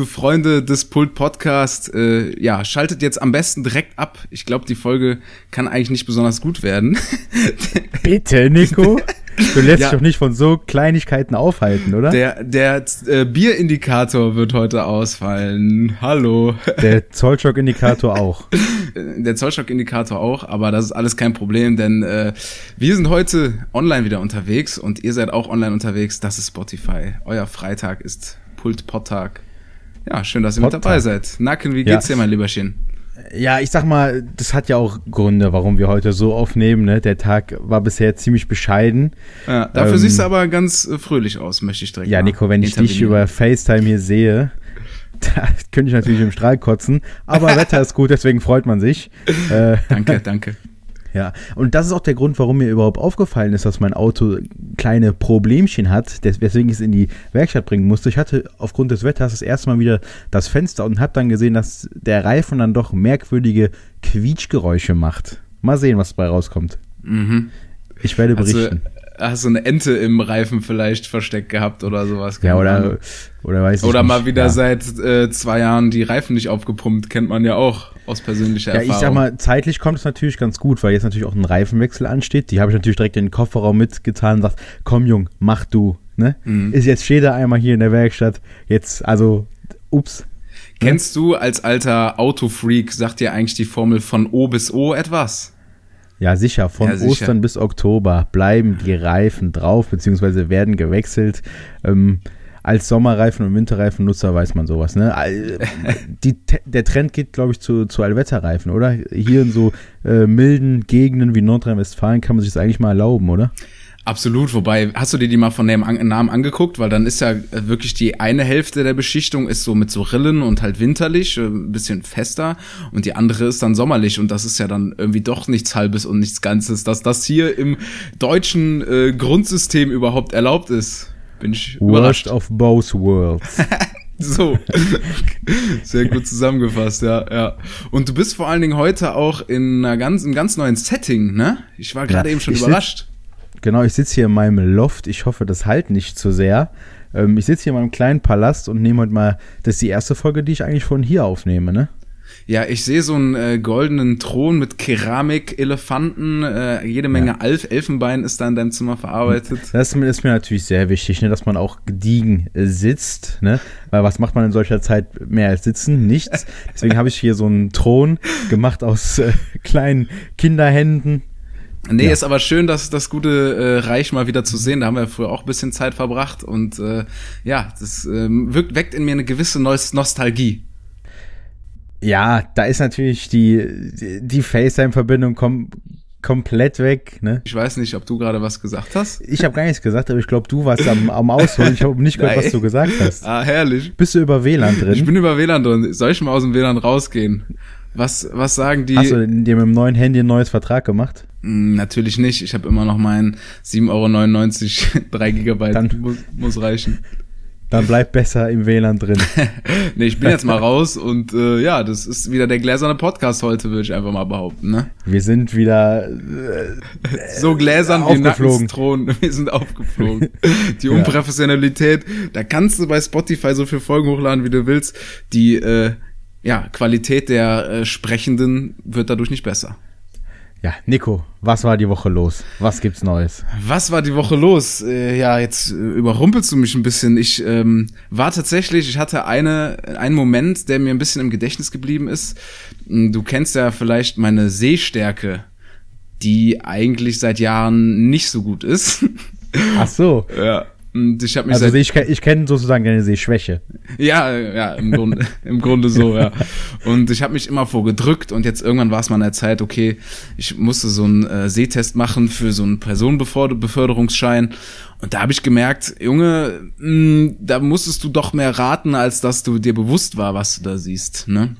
Liebe Freunde des Pult Podcast, äh, ja, schaltet jetzt am besten direkt ab. Ich glaube, die Folge kann eigentlich nicht besonders gut werden. Bitte, Nico. Du lässt ja. dich doch nicht von so Kleinigkeiten aufhalten, oder? Der, der äh, Bierindikator wird heute ausfallen. Hallo. Der Zollstockindikator auch. Der Zollstockindikator auch, aber das ist alles kein Problem, denn äh, wir sind heute online wieder unterwegs und ihr seid auch online unterwegs. Das ist Spotify. Euer Freitag ist Pult Podtag. Ja, schön, dass ihr mit dabei seid. Nacken, wie geht's ja. dir, mein Lieberchen? Ja, ich sag mal, das hat ja auch Gründe, warum wir heute so aufnehmen. Ne? Der Tag war bisher ziemlich bescheiden. Ja, dafür ähm, siehst du aber ganz äh, fröhlich aus, möchte ich direkt Ja, Nico, wenn ich dich über FaceTime hier sehe, da könnte ich natürlich im Strahl kotzen. Aber Wetter ist gut, deswegen freut man sich. Äh, danke, danke. Ja, und das ist auch der Grund, warum mir überhaupt aufgefallen ist, dass mein Auto kleine Problemchen hat, weswegen ich es in die Werkstatt bringen musste. Ich hatte aufgrund des Wetters das erste Mal wieder das Fenster und habe dann gesehen, dass der Reifen dann doch merkwürdige Quietschgeräusche macht. Mal sehen, was dabei rauskommt. Mhm. Ich werde berichten. Also, hast du eine Ente im Reifen vielleicht versteckt gehabt oder sowas. Ja, oder, oder weiß ich Oder nicht. mal wieder ja. seit äh, zwei Jahren die Reifen nicht aufgepumpt, kennt man ja auch aus persönlicher ja, Erfahrung. Ja, ich sag mal, zeitlich kommt es natürlich ganz gut, weil jetzt natürlich auch ein Reifenwechsel ansteht. Die habe ich natürlich direkt in den Kofferraum mitgetan und sagt, komm Jung, mach du. Ne? Mhm. Ist jetzt steht er einmal hier in der Werkstatt. Jetzt, also, ups. Kennst du als alter Autofreak, sagt dir eigentlich die Formel von O bis O etwas? Ja, sicher. Von ja, sicher. Ostern bis Oktober bleiben die Reifen drauf, beziehungsweise werden gewechselt. Ähm, als Sommerreifen- und Winterreifennutzer weiß man sowas. Ne? Die, der Trend geht, glaube ich, zu, zu Allwetterreifen, oder? Hier in so äh, milden Gegenden wie Nordrhein-Westfalen kann man sich das eigentlich mal erlauben, oder? Absolut, wobei, hast du dir die mal von dem Namen angeguckt? Weil dann ist ja äh, wirklich die eine Hälfte der Beschichtung ist so mit so Rillen und halt winterlich, äh, ein bisschen fester und die andere ist dann sommerlich und das ist ja dann irgendwie doch nichts Halbes und nichts Ganzes, dass das hier im deutschen äh, Grundsystem überhaupt erlaubt ist. Bin ich Worst überrascht. of both worlds. So. Sehr gut zusammengefasst, ja, ja. Und du bist vor allen Dingen heute auch in einer ganz, einem ganz neuen Setting, ne? Ich war gerade ja, eben schon überrascht. Genau, ich sitze hier in meinem Loft. Ich hoffe, das halt nicht zu sehr. Ähm, ich sitze hier in meinem kleinen Palast und nehme heute mal, das ist die erste Folge, die ich eigentlich von hier aufnehme, ne? Ja, ich sehe so einen äh, goldenen Thron mit Keramik-Elefanten, äh, jede Menge ja. Alf Elfenbein ist da in deinem Zimmer verarbeitet. Das ist mir natürlich sehr wichtig, ne, dass man auch gediegen äh, sitzt, ne? Weil was macht man in solcher Zeit mehr als sitzen? Nichts. Deswegen habe ich hier so einen Thron gemacht aus äh, kleinen Kinderhänden, Nee, ja. ist aber schön, dass das gute äh, Reich mal wieder zu sehen. Da haben wir früher auch ein bisschen Zeit verbracht und äh, ja, das äh, wirkt, weckt in mir eine gewisse Nostalgie. Ja, da ist natürlich die, die FaceTime-Verbindung kom komplett weg. Ne? Ich weiß nicht, ob du gerade was gesagt hast. Ich habe gar nichts gesagt, aber ich glaube, du warst am, am Ausholen. Ich habe nicht gehört, was du gesagt hast. Ah, herrlich. Bist du über WLAN drin? Ich bin über WLAN drin. Soll ich mal aus dem WLAN rausgehen? Was, was sagen die? Hast du dir mit dem neuen Handy ein neues Vertrag gemacht? Mm, natürlich nicht. Ich habe immer noch meinen 7,99 Euro, 3 Gigabyte dann, muss, muss reichen. Dann bleib besser im WLAN drin. nee, ich bin jetzt mal raus und äh, ja, das ist wieder der gläserne Podcast heute, würde ich einfach mal behaupten. Ne? Wir sind wieder äh, so gläsern wie Nackenstron. Wir sind aufgeflogen. Die Unprofessionalität, da kannst du bei Spotify so viele Folgen hochladen, wie du willst. Die äh, ja, Qualität der äh, Sprechenden wird dadurch nicht besser. Ja, Nico, was war die Woche los? Was gibt's Neues? Was war die Woche los? Äh, ja, jetzt äh, überrumpelst du mich ein bisschen. Ich ähm, war tatsächlich, ich hatte eine, einen Moment, der mir ein bisschen im Gedächtnis geblieben ist. Hm, du kennst ja vielleicht meine Sehstärke, die eigentlich seit Jahren nicht so gut ist. Ach so. Ja. Und ich mich also ich, ich kenne sozusagen deine Sehschwäche. Ja, ja, im Grunde, im Grunde so, ja. Und ich habe mich immer vorgedrückt und jetzt irgendwann war es mal an der Zeit, okay, ich musste so einen äh, Sehtest machen für so einen Personenbeförderungsschein. Und da habe ich gemerkt, Junge, mh, hm, da musstest du doch mehr raten, als dass du dir bewusst war, was du da siehst, ne?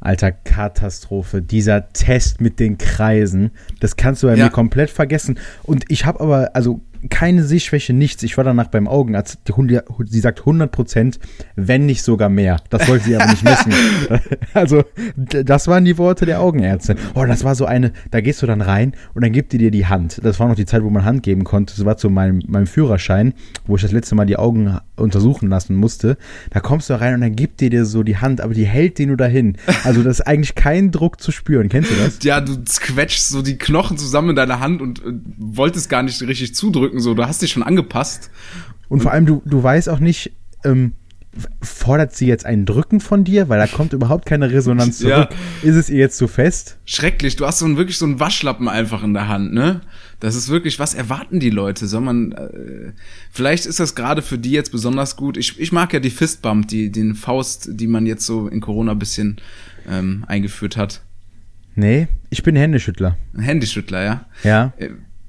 Alter, Katastrophe. Dieser Test mit den Kreisen, das kannst du bei ja. mir komplett vergessen. Und ich habe aber, also keine Sehschwäche, nichts. Ich war danach beim Augenarzt. Die Hunde, sie sagt 100 Prozent, wenn nicht sogar mehr. Das wollte sie aber nicht messen. also, das waren die Worte der Augenärztin. Oh, das war so eine, da gehst du dann rein und dann gibt die dir die Hand. Das war noch die Zeit, wo man Hand geben konnte. Das war zu meinem, meinem Führerschein, wo ich das letzte Mal die Augen untersuchen lassen musste. Da kommst du rein und dann gibt die dir so die Hand, aber die hält die nur dahin. Also, das ist eigentlich kein Druck zu spüren. Kennst du das? Ja, du quetschst so die Knochen zusammen in deiner Hand und äh, wolltest gar nicht richtig zudrücken, so. Du hast dich schon angepasst. Und, und vor allem, du, du weißt auch nicht, ähm, fordert sie jetzt ein Drücken von dir, weil da kommt überhaupt keine Resonanz zurück. Ja. Ist es ihr jetzt zu fest? Schrecklich, du hast so ein, wirklich so einen Waschlappen einfach in der Hand, ne? Das ist wirklich, was erwarten die Leute? Soll man, äh, vielleicht ist das gerade für die jetzt besonders gut. Ich, ich mag ja die Fistbump, die, den Faust, die man jetzt so in Corona ein bisschen ähm, eingeführt hat. Nee, ich bin Händeschüttler. Ein Händeschüttler, ja? Ja.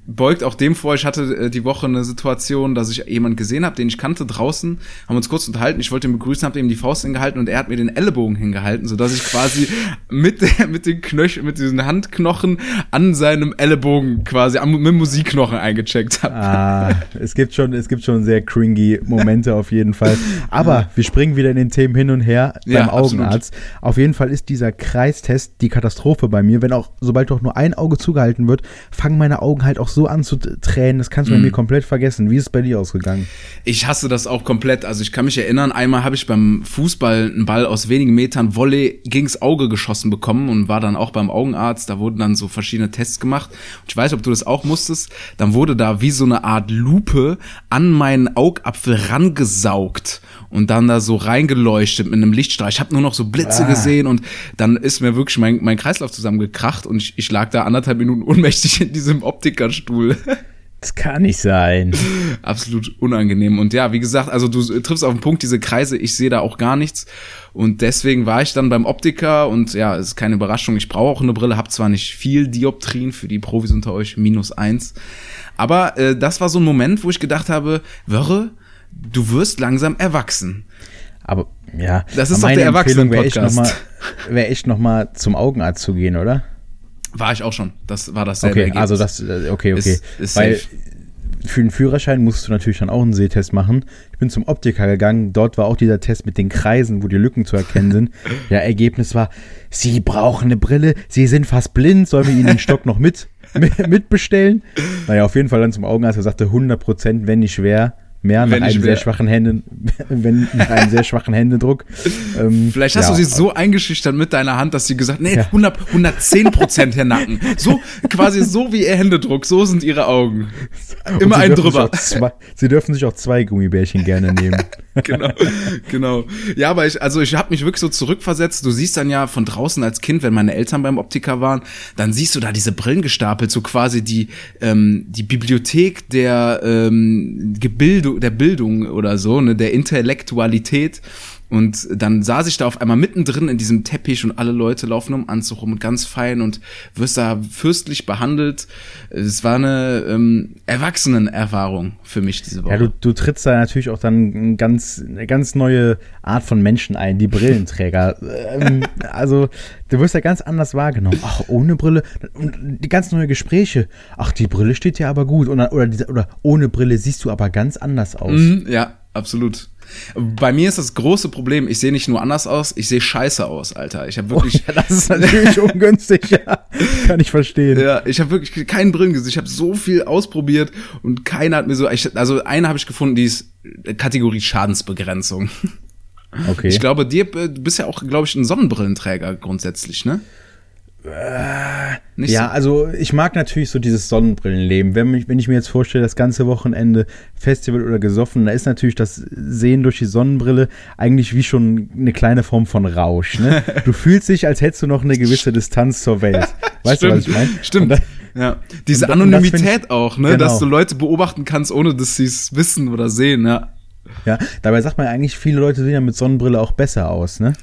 Beugt auch dem vor, ich hatte äh, die Woche eine Situation, dass ich jemanden gesehen habe, den ich kannte draußen, haben uns kurz unterhalten, ich wollte ihn begrüßen, habe ihm die Faust hingehalten und er hat mir den Ellenbogen hingehalten, so dass ich quasi mit der, mit den Knöcheln, mit diesen Handknochen an seinem Ellenbogen quasi am, mit Musikknochen eingecheckt habe. Ah, es gibt schon, es gibt schon sehr cringy Momente auf jeden Fall. Aber wir springen wieder in den Themen hin und her beim ja, Augenarzt. Absolut. Auf jeden Fall ist dieser Kreistest die Katastrophe bei mir, wenn auch sobald doch nur ein Auge zugehalten wird, fangen meine Augen halt auch so so anzutränen, das kannst du mm. bei mir mhm. komplett vergessen. Wie ist es bei dir ausgegangen? Ich hasse das auch komplett. Also ich kann mich erinnern, einmal habe ich beim Fußball einen Ball aus wenigen Metern Volley gegens Auge geschossen bekommen und war dann auch beim Augenarzt. Da wurden dann so verschiedene Tests gemacht. Und ich weiß, ob du das auch musstest. Dann wurde da wie so eine Art Lupe an meinen Augapfel rangesaugt und dann da so reingeleuchtet mit einem Lichtstrahl. Ich habe nur noch so Blitze ah. gesehen und dann ist mir wirklich mein, mein Kreislauf zusammengekracht und ich, ich lag da anderthalb Minuten ohnmächtig in diesem Optikerstuhl Stuhl. Das kann nicht sein. Absolut unangenehm. Und ja, wie gesagt, also du triffst auf den Punkt, diese Kreise, ich sehe da auch gar nichts. Und deswegen war ich dann beim Optiker und ja, es ist keine Überraschung, ich brauche auch eine Brille, habe zwar nicht viel Dioptrien für die Profis unter euch, minus eins. Aber äh, das war so ein Moment, wo ich gedacht habe, Wörre, du wirst langsam erwachsen. Aber ja, das ist doch der Erwachsenen-Podcast. Wäre echt, wär echt noch mal zum Augenarzt zu gehen, oder? War ich auch schon. Das war dasselbe Okay, also das, äh, okay, okay. Ist, ist Weil safe. für den Führerschein musst du natürlich dann auch einen Sehtest machen. Ich bin zum Optiker gegangen, dort war auch dieser Test mit den Kreisen, wo die Lücken zu erkennen sind. ja, Ergebnis war, Sie brauchen eine Brille, Sie sind fast blind, sollen wir Ihnen den Stock noch mit, mitbestellen? Naja, auf jeden Fall dann zum Augenarzt, er sagte 100 Prozent, wenn nicht schwer mehr nach einem sehr schwachen Händen, wenn nach einem sehr schwachen Händedruck. Ähm, Vielleicht hast ja. du sie so eingeschüchtert mit deiner Hand, dass sie gesagt, nee, ja. 100, 110 Prozent Herr Nacken. So, quasi so wie ihr Händedruck, so sind ihre Augen. Immer ein drüber. Zwei, sie dürfen sich auch zwei Gummibärchen gerne nehmen. genau, genau. Ja, aber ich, also ich habe mich wirklich so zurückversetzt. Du siehst dann ja von draußen als Kind, wenn meine Eltern beim Optiker waren, dann siehst du da diese Brillen gestapelt, so quasi die, ähm, die Bibliothek der ähm, Gebildung, der Bildung oder so, ne, der Intellektualität. Und dann saß ich da auf einmal mittendrin in diesem Teppich und alle Leute laufen um Anzug rum und ganz fein und wirst da fürstlich behandelt. Es war eine ähm, Erwachsenenerfahrung für mich diese Woche. Ja, du, du trittst da natürlich auch dann ganz, eine ganz neue Art von Menschen ein, die Brillenträger. ähm, also du wirst ja ganz anders wahrgenommen. Ach, ohne Brille und die ganz neue Gespräche. Ach, die Brille steht ja aber gut. Oder, oder, oder ohne Brille siehst du aber ganz anders aus. Mhm, ja, absolut. Bei mir ist das große Problem, ich sehe nicht nur anders aus, ich sehe scheiße aus, Alter. Ich habe wirklich. Oh, ja, das ist natürlich ungünstig, ja. Kann ich verstehen. Ja, ich habe wirklich keinen Brillengesicht. Ich habe so viel ausprobiert und keiner hat mir so. Ich, also eine habe ich gefunden, die ist Kategorie Schadensbegrenzung. Okay. Ich glaube, dir, du bist ja auch, glaube ich, ein Sonnenbrillenträger grundsätzlich, ne? Äh, ja, so. also ich mag natürlich so dieses Sonnenbrillenleben. Wenn, mich, wenn ich mir jetzt vorstelle, das ganze Wochenende Festival oder gesoffen, da ist natürlich das Sehen durch die Sonnenbrille eigentlich wie schon eine kleine Form von Rausch. Ne? Du fühlst dich, als hättest du noch eine gewisse Distanz zur Welt. Weißt Stimmt. du, was ich meine? Stimmt. Dann, ja. Diese Anonymität ich, auch, ne? Genau. dass du Leute beobachten kannst, ohne dass sie es wissen oder sehen, ja. Ja, dabei sagt man eigentlich, viele Leute sehen ja mit Sonnenbrille auch besser aus, ne?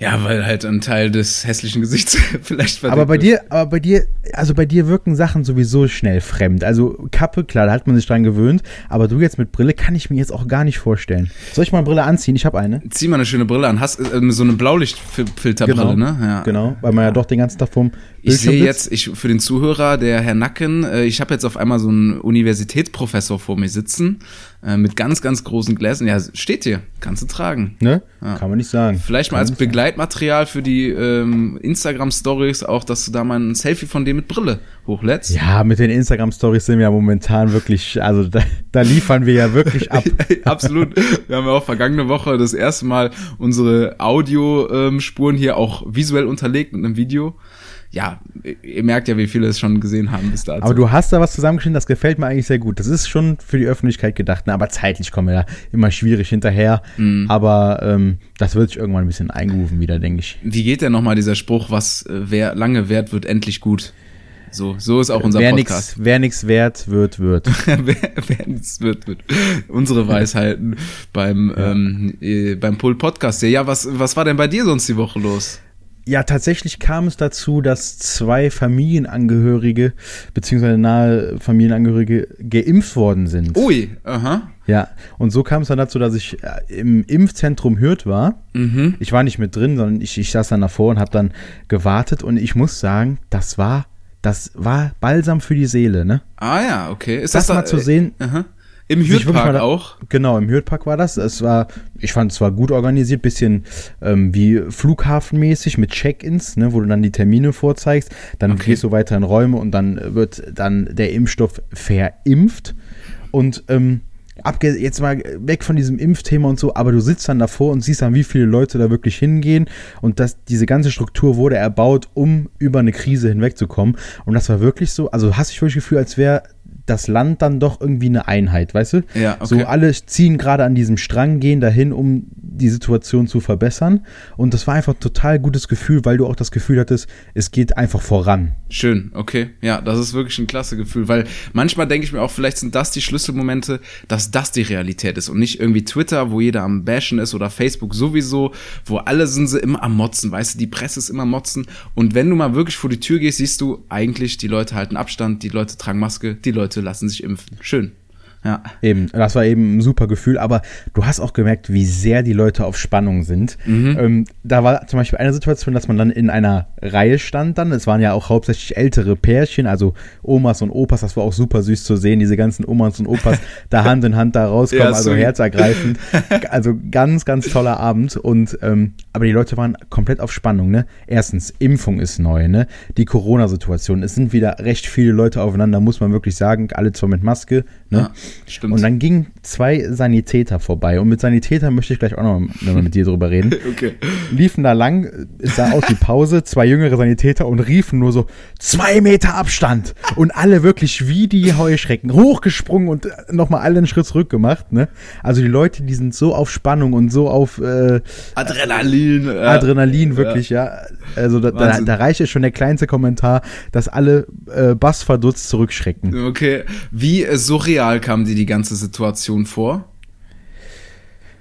Ja, weil halt ein Teil des hässlichen Gesichts vielleicht verdeckt Aber bei dir, aber bei dir, also bei dir wirken Sachen sowieso schnell fremd. Also Kappe, klar, da hat man sich dran gewöhnt, aber du jetzt mit Brille kann ich mir jetzt auch gar nicht vorstellen. Soll ich mal eine Brille anziehen? Ich habe eine. Zieh mal eine schöne Brille an. Hast äh, so eine Blaulichtfilterbrille, ne? Ja. Genau, weil man ja doch den ganzen Tag vom Ich sehe jetzt, ich, für den Zuhörer, der Herr Nacken, äh, ich habe jetzt auf einmal so einen Universitätsprofessor vor mir sitzen, äh, mit ganz, ganz großen Gläsern. Ja, steht hier, kannst du tragen. Ne? Ja. Kann man nicht sagen. Vielleicht mal Kann als man nicht Begleitmaterial für die ähm, Instagram-Stories auch, dass du da mal ein Selfie von dir mit Brille hochlädst. sagen. Ja, mit den Instagram-Stories sind wir ja momentan wirklich, also da, da liefern wir ja wirklich ab. Absolut. Wir haben ja auch vergangene Woche das erste Mal unsere Audiospuren hier auch visuell unterlegt mit einem Video. Ja, ihr merkt ja, wie viele es schon gesehen haben bis dato. Aber du hast da was zusammengeschnitten, das gefällt mir eigentlich sehr gut. Das ist schon für die Öffentlichkeit gedacht, ne? aber zeitlich kommen wir da immer schwierig hinterher. Mhm. Aber ähm, das wird sich irgendwann ein bisschen eingerufen wieder, denke ich. Wie geht denn nochmal dieser Spruch, was äh, wer lange währt, wird endlich gut? So, so ist auch unser wer Podcast. nix, wer nix wert wird, wird. wer, wer nichts wird, wird. Unsere Weisheiten beim, ähm, äh, beim Pull Podcast. Ja, was, was war denn bei dir sonst die Woche los? Ja, tatsächlich kam es dazu, dass zwei Familienangehörige, beziehungsweise nahe Familienangehörige, geimpft worden sind. Ui, aha. Ja, und so kam es dann dazu, dass ich äh, im Impfzentrum Hürth war. Mhm. Ich war nicht mit drin, sondern ich, ich saß dann davor und habe dann gewartet und ich muss sagen, das war, das war Balsam für die Seele, ne? Ah ja, okay. Ist Das das, mal zu sehen. Äh, aha. Im mal Hürtpark da- auch? Genau, im Hürthpark war das. Es war, ich fand es war gut organisiert, bisschen ähm, wie flughafenmäßig mit Check-ins, ne, wo du dann die Termine vorzeigst. Dann Okay. gehst du weiter in Räume und dann wird dann der Impfstoff verimpft. Und ähm, abge jetzt mal weg von diesem Impfthema und so, aber du sitzt dann davor und siehst dann, wie viele Leute da wirklich hingehen und dass diese ganze Struktur wurde erbaut, um über eine Krise hinwegzukommen. Und das war wirklich so, also hast du wirklich das Gefühl, als wäre das Land dann doch irgendwie eine Einheit, weißt du? Ja, okay. So alle ziehen gerade an diesem Strang, gehen dahin, um die Situation zu verbessern. Und das war einfach ein total gutes Gefühl, weil du auch das Gefühl hattest, es geht einfach voran. Schön, okay. Ja, das ist wirklich ein klasse Gefühl, weil manchmal denke ich mir auch, vielleicht sind das die Schlüsselmomente, dass das die Realität ist und nicht irgendwie Twitter, wo jeder am Bashen ist oder Facebook sowieso, wo alle sind sie immer am Motzen, weißt du, die Presse ist immer Motzen und wenn du mal wirklich vor die Tür gehst, siehst du eigentlich, die Leute halten Abstand, die Leute tragen Maske, die Leute lassen sich impfen. Schön. Ja. Eben, das war eben ein super Gefühl, aber du hast auch gemerkt, wie sehr die Leute auf Spannung sind. Ähm, da war zum Beispiel eine Situation, dass man dann in einer Reihe stand dann. Es waren ja auch hauptsächlich ältere Pärchen, also Omas und Opas, das war auch super süß zu sehen, diese ganzen Omas und Opas da Hand in Hand da rauskommen, Ja, also herzergreifend. Also ganz, ganz toller Abend und ähm, aber die Leute waren komplett auf Spannung, ne? Erstens, Impfung ist neu, ne? Die Corona-Situation, es sind wieder recht viele Leute aufeinander, muss man wirklich sagen, alle zwar mit Maske, ne? Ja, stimmt. Und dann gingen zwei Sanitäter vorbei. Und mit Sanitäter möchte ich gleich auch noch mal mit dir drüber reden. okay. Liefen da lang, es sah aus wie Pause, zwei jüngere Sanitäter und riefen nur so, zwei Meter Abstand. Und alle wirklich wie die Heuschrecken hochgesprungen und nochmal alle einen Schritt zurück gemacht. Ne? Also die Leute, die sind so auf Spannung und so auf äh, Adrenalin. ja. Adrenalin, wirklich, ja. Also da, da, da reicht es schon der kleinste Kommentar, dass alle äh, bassverdutzt zurückschrecken. Okay, wie äh, surreal kam dir die ganze Situation vor?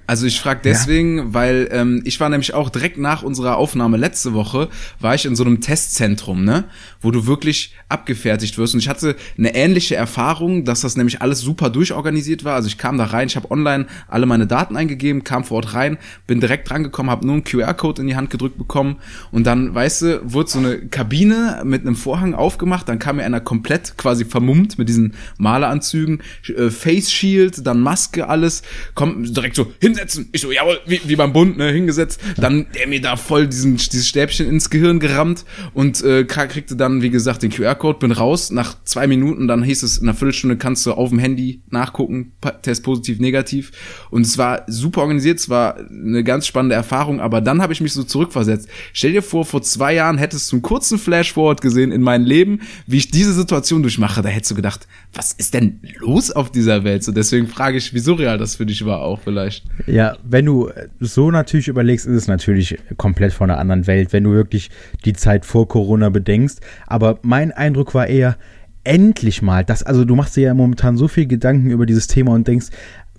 Also ich frage deswegen, weil ähm, ich war nämlich auch direkt nach unserer Aufnahme letzte Woche, war ich in so einem Testzentrum, ne, wo du wirklich abgefertigt wirst. Und ich hatte eine ähnliche Erfahrung, dass das nämlich alles super durchorganisiert war. Also ich kam da rein, ich habe online alle meine Daten eingegeben, kam vor Ort rein, bin direkt rangekommen, habe nur einen QR-Code in die Hand gedrückt bekommen. Und dann, weißt du, wurde so eine Kabine mit einem Vorhang aufgemacht, dann kam mir einer komplett quasi vermummt mit diesen Maleranzügen, äh, Face Shield, dann Maske, alles, kommt direkt so hinsetzen. Ich so, jawohl, wie, wie beim Bund, ne, hingesetzt. Dann der mir da voll diesen, dieses Stäbchen ins Gehirn gerammt und äh, kriegte dann, wie gesagt, den QR-Code, bin raus. Nach zwei Minuten, dann hieß es, in einer Viertelstunde kannst du auf dem Handy nachgucken, Test positiv, negativ. Und es war super organisiert, es war eine ganz spannende Erfahrung, aber dann habe ich mich so zurückversetzt. Stell dir vor, vor zwei Jahren hättest du einen kurzen Flash-Forward gesehen in mein Leben, wie ich diese Situation durchmache. Da hättest du gedacht, was ist denn los auf dieser Welt? So deswegen frage ich, wie surreal das für dich war auch vielleicht. Ja, wenn du so natürlich überlegst, ist es natürlich komplett von einer anderen Welt, wenn du wirklich die Zeit vor Corona bedenkst. Aber mein Eindruck war eher, endlich mal, das, also du machst dir ja momentan so viel Gedanken über dieses Thema und denkst,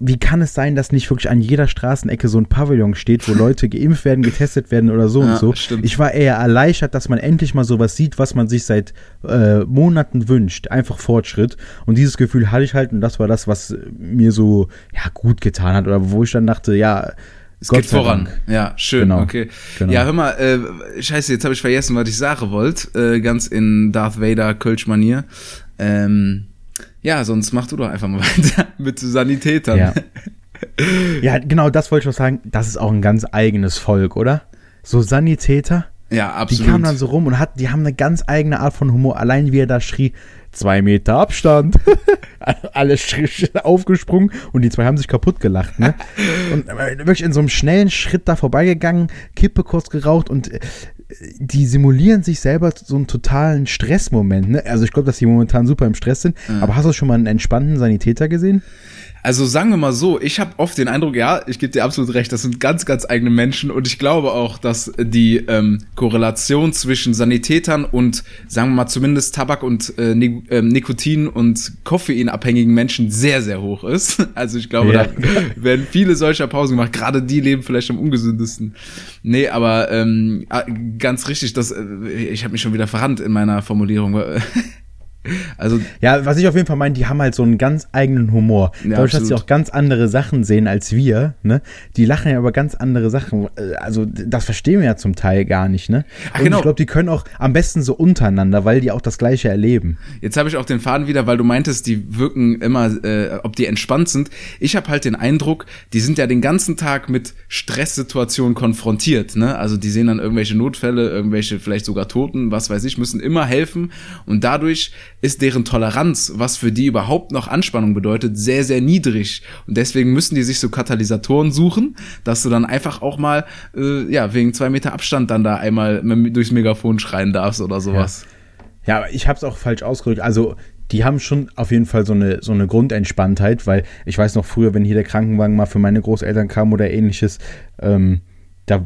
wie kann es sein, dass nicht wirklich an jeder Straßenecke so ein Pavillon steht, wo Leute geimpft werden, getestet werden oder so Ja, und so. stimmt. Ich war eher erleichtert, dass man endlich mal sowas sieht, was man sich seit äh, Monaten wünscht. Einfach Fortschritt. Und dieses Gefühl hatte ich halt und das war das, was mir so ja, gut getan hat oder wo ich dann dachte, ja, Es Gott geht voran. Dank. Ja, schön, Genau, okay. genau. Ja, hör mal, äh, scheiße, jetzt habe ich vergessen, was ich sagen wollte. Äh, ganz in Darth Vader Kölsch-Manier. Ähm, ja, sonst mach du doch einfach mal weiter mit Sanitätern. Ja. ja, genau, das wollte ich auch sagen. Das ist auch ein ganz eigenes Volk, oder? So Sanitäter. Ja, Die absolut. kamen dann so rum und hat, die haben eine ganz eigene Art von Humor. Allein wie er da schrie, zwei Meter Abstand. Alle aufgesprungen und die zwei haben sich kaputt gelacht. Ne? Und äh, wirklich in so einem schnellen Schritt da vorbeigegangen, Kippe kurz geraucht und äh, die simulieren sich selber so einen totalen Stressmoment. Ne? Also ich glaube, dass die momentan super im Stress sind. Aber hast du schon mal einen entspannten Sanitäter gesehen? Also sagen wir mal so, ich habe oft den Eindruck, ja, ich gebe dir absolut recht, das sind ganz, ganz eigene Menschen und ich glaube auch, dass die ähm, Korrelation zwischen Sanitätern und, sagen wir mal, zumindest Tabak- und äh, Ni ähm, Nikotin- und Koffeinabhängigen Menschen sehr, sehr hoch ist. Also ich glaube, Ja. da werden viele solcher Pausen gemacht, gerade die leben vielleicht am ungesündesten. Nee, aber ähm, ah, ganz richtig, das, äh, ich habe mich schon wieder verrannt in meiner Formulierung. Also Ja, was ich auf jeden Fall meine, die haben halt so einen ganz eigenen Humor. Ja, Dadurch, dass sie auch ganz andere Sachen sehen als wir, ne? Die lachen ja über ganz andere Sachen. Also, das verstehen wir ja zum Teil gar nicht, ne? Ach, Und genau. ich glaube, die können auch am besten so untereinander, weil die auch das Gleiche erleben. Jetzt habe ich auch den Faden wieder, weil du meintest, die wirken immer, äh, ob die entspannt sind. Ich habe halt den Eindruck, die sind ja den ganzen Tag mit Stresssituationen konfrontiert. Ne? Also die sehen dann irgendwelche Notfälle, irgendwelche vielleicht sogar Toten, was weiß ich, müssen immer helfen. Und dadurch ist deren Toleranz, was für die überhaupt noch Anspannung bedeutet, sehr, sehr niedrig. Und deswegen müssen die sich so Katalysatoren suchen, dass du dann einfach auch mal, äh, ja, wegen zwei Meter Abstand dann da einmal durchs Megafon schreien darfst oder sowas. Ja, aber ich habe es auch falsch ausgedrückt. Also, die haben schon auf jeden Fall so eine, so eine Grundentspanntheit, weil ich weiß noch früher, wenn hier der Krankenwagen mal für meine Großeltern kam oder ähnliches, ähm, da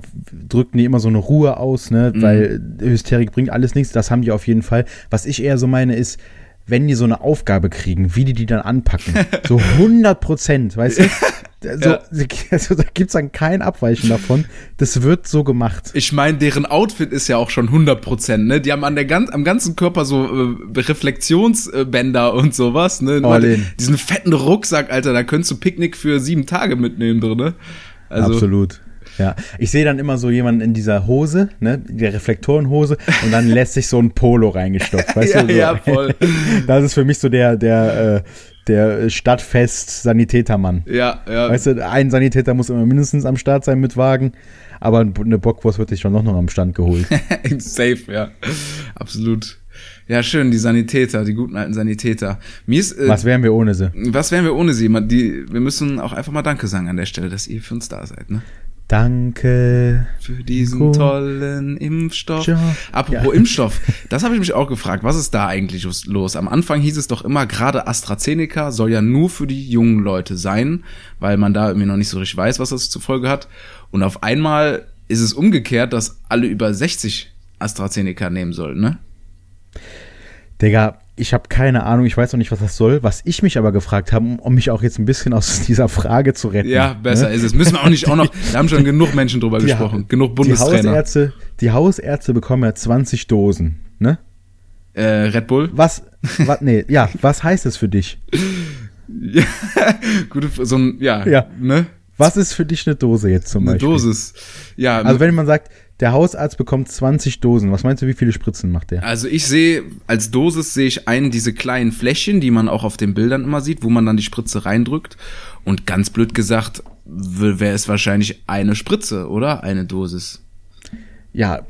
drückten die immer so eine Ruhe aus, ne, weil Hysterik bringt alles nichts. Das haben die auf jeden Fall. Was ich eher so meine ist, wenn die so eine Aufgabe kriegen, wie die die dann anpacken. So 100 Prozent, weißt du? So, Ja. also, da gibt's dann kein Abweichen davon. Das wird so gemacht. Ich meine, deren Outfit ist ja auch schon 100%, ne? Die haben an der ganz, am ganzen Körper so äh, Reflexionsbänder und sowas, ne? In. Diesen fetten Rucksack, Alter, da könntest du Picknick für sieben Tage mitnehmen drin, ne? Also, Absolut. Ja, ich sehe dann immer so jemanden in dieser Hose, ne, der Reflektorenhose, und dann lässt sich so ein Polo reingestopft, weißt Ja, du? So. ja, voll. Das ist für mich so der, der, äh, der Stadtfest-Sanitätermann. Ja, ja. Weißt du, ein Sanitäter muss immer mindestens am Start sein mit Wagen, aber eine Bockwurst wird sich schon noch, noch am Stand geholt. Safe, ja. Absolut. Ja, schön, die Sanitäter, die guten alten Sanitäter. Mir ist, äh, Was wären wir ohne sie? was wären wir ohne sie? Die, wir müssen auch einfach mal Danke sagen an der Stelle, dass ihr für uns da seid, ne? Danke. Für diesen Gut. tollen Impfstoff. Ja. Apropos Ja. Impfstoff, das habe ich mich auch gefragt. Was ist da eigentlich los? Am Anfang hieß es doch immer, gerade AstraZeneca soll ja nur für die jungen Leute sein, weil man da irgendwie noch nicht so richtig weiß, was das zur Folge hat. Und auf einmal ist es umgekehrt, dass alle über 60 AstraZeneca nehmen sollen, ne? Digga, ich habe keine Ahnung, ich weiß noch nicht, was das soll. Was ich mich aber gefragt habe, um, um mich auch jetzt ein bisschen aus dieser Frage zu retten. Ja, besser ne? ist es. Müssen wir auch nicht auch noch, wir haben schon genug Menschen drüber Die- gesprochen. Genug Die Bundestrainer. Hausärzte, die Hausärzte bekommen ja 20 Dosen, ne? Äh, Red Bull. Was, was, nee, ja, was heißt es für dich? Ja, gute, so ein, ja, Ja. ne? Was ist für dich eine Dose jetzt zum Eine Beispiel? Dosis. Ja, Also wenn man sagt, der Hausarzt bekommt 20 Dosen, was meinst du, wie viele Spritzen macht der? Also ich sehe, als Dosis sehe ich einen diese kleinen Fläschchen, die man auch auf den Bildern immer sieht, wo man dann die Spritze reindrückt. Und ganz blöd gesagt, wäre es wahrscheinlich eine Spritze, oder? Eine Dosis. Ja,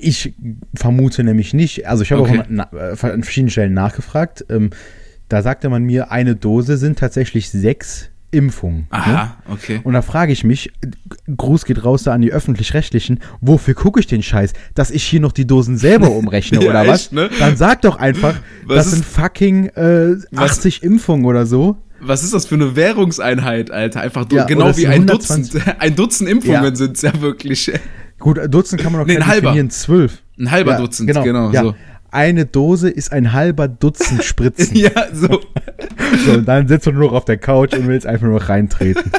ich vermute nämlich nicht. Also ich habe Okay. auch äh, an verschiedenen Stellen nachgefragt. Ähm, da sagte man mir, eine Dose sind tatsächlich sechs Impfungen. Ne? Aha, okay. Und da frage ich mich, Gruß geht raus da an die Öffentlich-Rechtlichen, wofür gucke ich den Scheiß? Dass ich hier noch die Dosen selber umrechne Ja, oder echt, was? ne? Dann sag doch einfach, Was das ist- sind fucking äh, Was- 80 Impfungen oder so. Was ist das für eine Währungseinheit, Alter? Einfach Ja, genau es wie sind ein 120. Dutzend. Ein Dutzend Impfungen Ja. sind's ja wirklich. Gut, Dutzend kann man noch Nee, ein kein halber. definieren, zwölf. Ein halber ja, Dutzend, genau. genau, ja. so. Eine Dose ist ein halber Dutzend Spritzen. Ja, so. so, und dann sitzt du nur noch auf der Couch und willst einfach nur reintreten.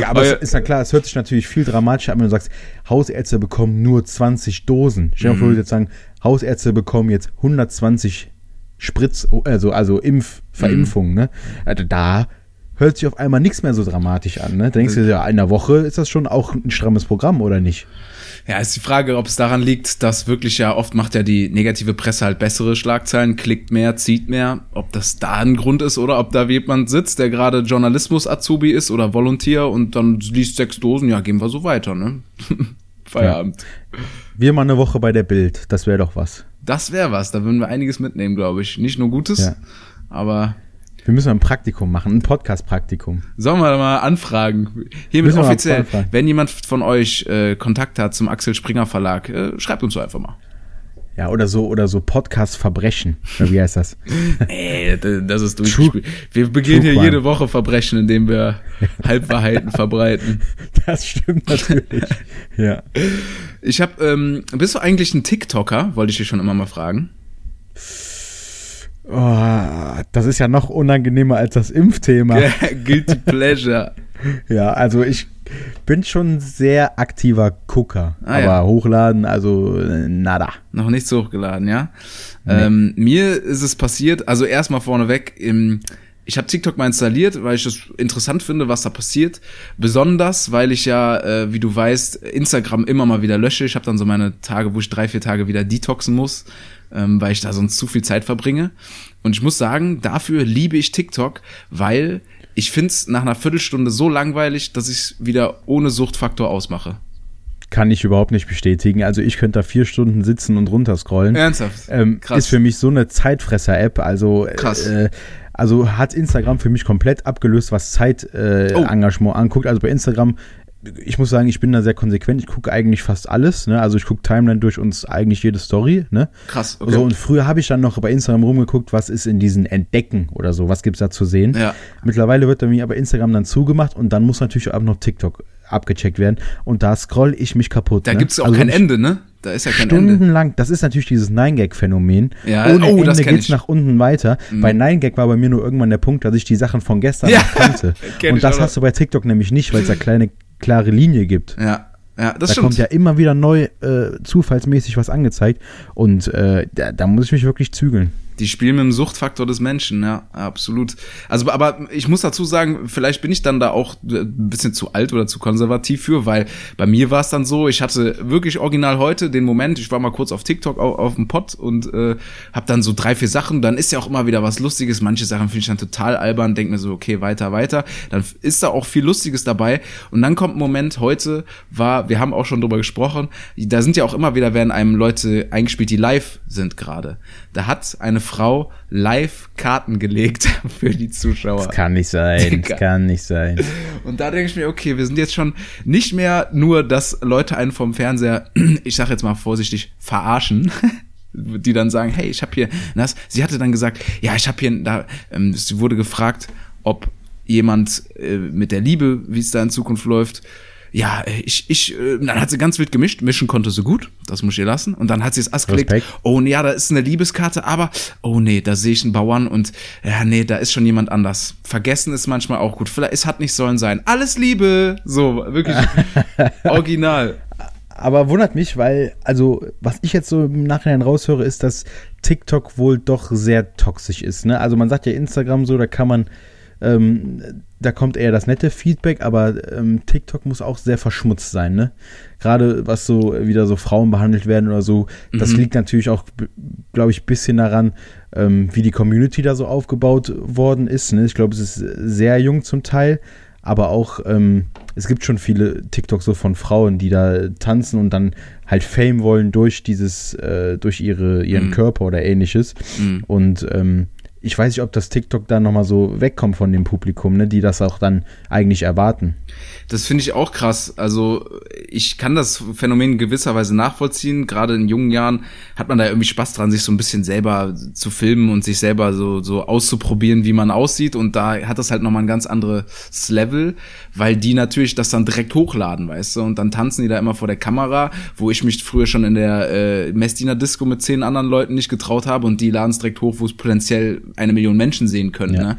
Ja, aber es ist ja klar, es hört sich natürlich viel dramatischer an, wenn du sagst, Hausärzte bekommen nur 20 Dosen. Stell dir vor, du jetzt sagen, Hausärzte bekommen jetzt 120 Spritz, also, also Impf, Verimpfungen, ne? Also da hört sich auf einmal nichts mehr so dramatisch an, ne? Da denkst du dir, ja, in einer Woche ist das schon auch ein strammes Programm, oder nicht? Ja, ist die Frage, ob es daran liegt, dass wirklich ja oft macht ja die negative Presse halt bessere Schlagzeilen, klickt mehr, zieht mehr. Ob das da ein Grund ist oder ob da jemand sitzt, der gerade Journalismus-Azubi ist oder Volontier und dann liest sechs Dosen, ja, gehen wir so weiter, ne? Feierabend. Ja. Wir mal eine Woche bei der Bild, das wäre doch was. Das wäre was, da würden wir einiges mitnehmen, glaube ich. Nicht nur Gutes, ja. aber wir müssen ein Praktikum machen, ein Podcast-Praktikum. Sollen wir mal anfragen? Hiermit offiziell, wenn jemand von euch äh, Kontakt hat zum Axel Springer Verlag, äh, schreibt uns so einfach mal. Ja, oder so, oder so Podcast-Verbrechen. Wie heißt das? Ey, das ist durchgespielt. Wir begehen hier jede Woche Verbrechen, indem wir Halbwahrheiten verbreiten. Das stimmt natürlich. ja. Ich hab, ähm, bist du eigentlich ein TikToker? Wollte ich dich schon immer mal fragen. Oh, das ist ja noch unangenehmer als das Impfthema. Guilty Pleasure. ja, also ich bin schon sehr aktiver Gucker. Ah, aber ja. hochladen, also nada. Noch nichts hochgeladen, ja? Nee. Ähm, mir ist es passiert, also erstmal vorneweg, im, ich habe TikTok mal installiert, weil ich es interessant finde, was da passiert. Besonders, weil ich ja, äh, wie du weißt, Instagram immer mal wieder lösche. Ich habe dann so meine Tage, wo ich drei, vier Tage wieder detoxen muss ähm, weil ich da sonst zu viel Zeit verbringe. Und ich muss sagen, dafür liebe ich TikTok, weil ich finde es nach einer Viertelstunde so langweilig, dass ich es wieder ohne Suchtfaktor ausmache. Kann ich überhaupt nicht bestätigen. Also ich könnte da vier Stunden sitzen und runterscrollen. Ernsthaft? Ähm, Krass. Ist für mich so eine Zeitfresser-App. Also Krass. Äh, also hat Instagram für mich komplett abgelöst, was Zeitengagement äh, oh. anguckt. Also bei Instagram ich muss sagen, ich bin da sehr konsequent. Ich gucke eigentlich fast alles. Ne? Also ich gucke Timeline durch uns eigentlich jede Story. Ne? Krass. Okay. So, und früher habe ich dann noch bei Instagram rumgeguckt, was ist in diesen Entdecken oder so, was gibt es da zu sehen. Ja. Mittlerweile wird mir aber Instagram dann zugemacht und dann muss natürlich auch noch TikTok abgecheckt werden. Und da scroll ich mich kaputt. Da ne? gibt es auch also kein Ende, ne? Da ist ja kein Stundenlang, das ist natürlich dieses Nine-Gag-Phänomen. Ja, Ohne oh, Ende geht's ich. nach unten weiter. Mhm. Bei Nine-Gag war bei mir nur irgendwann der Punkt, dass ich die Sachen von gestern ja. kannte. und das hast du bei TikTok nämlich nicht, weil es da kleine klare Linie gibt. Ja. Ja, das da stimmt. kommt ja immer wieder neu äh, zufallsmäßig was angezeigt und äh, da, da muss ich mich wirklich zügeln. Die spielen mit dem Suchtfaktor des Menschen, ja, absolut. Also, aber ich muss dazu sagen, vielleicht bin ich dann da auch ein bisschen zu alt oder zu konservativ für, weil bei mir war es dann so, ich hatte wirklich original heute den Moment, ich war mal kurz auf TikTok auf, auf dem Pod und äh, habe dann so drei, vier Sachen, dann ist ja auch immer wieder was Lustiges, manche Sachen finde ich dann total albern, denke mir so, okay, weiter, weiter, dann ist da auch viel Lustiges dabei und dann kommt ein Moment, heute war, wir haben auch schon drüber gesprochen, da sind ja auch immer wieder, werden einem Leute eingespielt, die live sind gerade. Da hat eine Frau live Karten gelegt für die Zuschauer. Das kann nicht sein. Das kann nicht sein. Und da denke ich mir, okay, wir sind jetzt schon nicht mehr nur, dass Leute einen vom Fernseher, ich sag jetzt mal vorsichtig, verarschen. die dann sagen, hey, ich habe hier das. Sie hatte dann gesagt, ja, ich habe hier da. Ähm, sie wurde gefragt, ob jemand äh, mit der Liebe, wie es da in Zukunft läuft, ja, ich, ich, äh, dann hat sie ganz wild gemischt, mischen konnte sie gut, das muss ich ihr lassen. Und dann hat sie es Ass gelegt, oh ja, da ist eine Liebeskarte, aber, oh nee, da sehe ich einen Bauern und, ja, nee, da ist schon jemand anders. Vergessen ist manchmal auch gut, vielleicht, es hat nicht sollen sein. Alles Liebe! So, wirklich original. Aber wundert mich, weil, also, was ich jetzt so im Nachhinein raushöre, ist, dass TikTok wohl doch sehr toxisch ist. Ne? Also man sagt ja Instagram so, da kann man ähm, da kommt eher das nette Feedback, aber ähm, TikTok muss auch sehr verschmutzt sein, ne? Gerade was so wieder so Frauen behandelt werden oder so, das mhm. liegt natürlich auch, glaube ich, ein bisschen daran, ähm, wie die Community da so aufgebaut worden ist. Ne? Ich glaube, es ist sehr jung zum Teil, aber auch ähm, es gibt schon viele TikToks so von Frauen, die da tanzen und dann halt Fame wollen durch dieses, äh, durch ihre, ihren mhm. Körper oder ähnliches. Mhm. Und ähm, ich weiß nicht, ob das TikTok dann nochmal so wegkommt von dem Publikum, ne, die das auch dann eigentlich erwarten. Das finde ich auch krass. Also ich kann das Phänomen gewisserweise nachvollziehen. Gerade in jungen Jahren hat man da irgendwie Spaß dran, sich so ein bisschen selber zu filmen und sich selber so, so auszuprobieren, wie man aussieht. Und da hat das halt nochmal ein ganz anderes Level, weil die natürlich das dann direkt hochladen, weißt du. Und dann tanzen die da immer vor der Kamera, wo ich mich früher schon in der äh, Messdiener Disco mit zehn anderen Leuten nicht getraut habe und die laden es direkt hoch, wo es potenziell eine Million Menschen sehen können. Ja. Ne?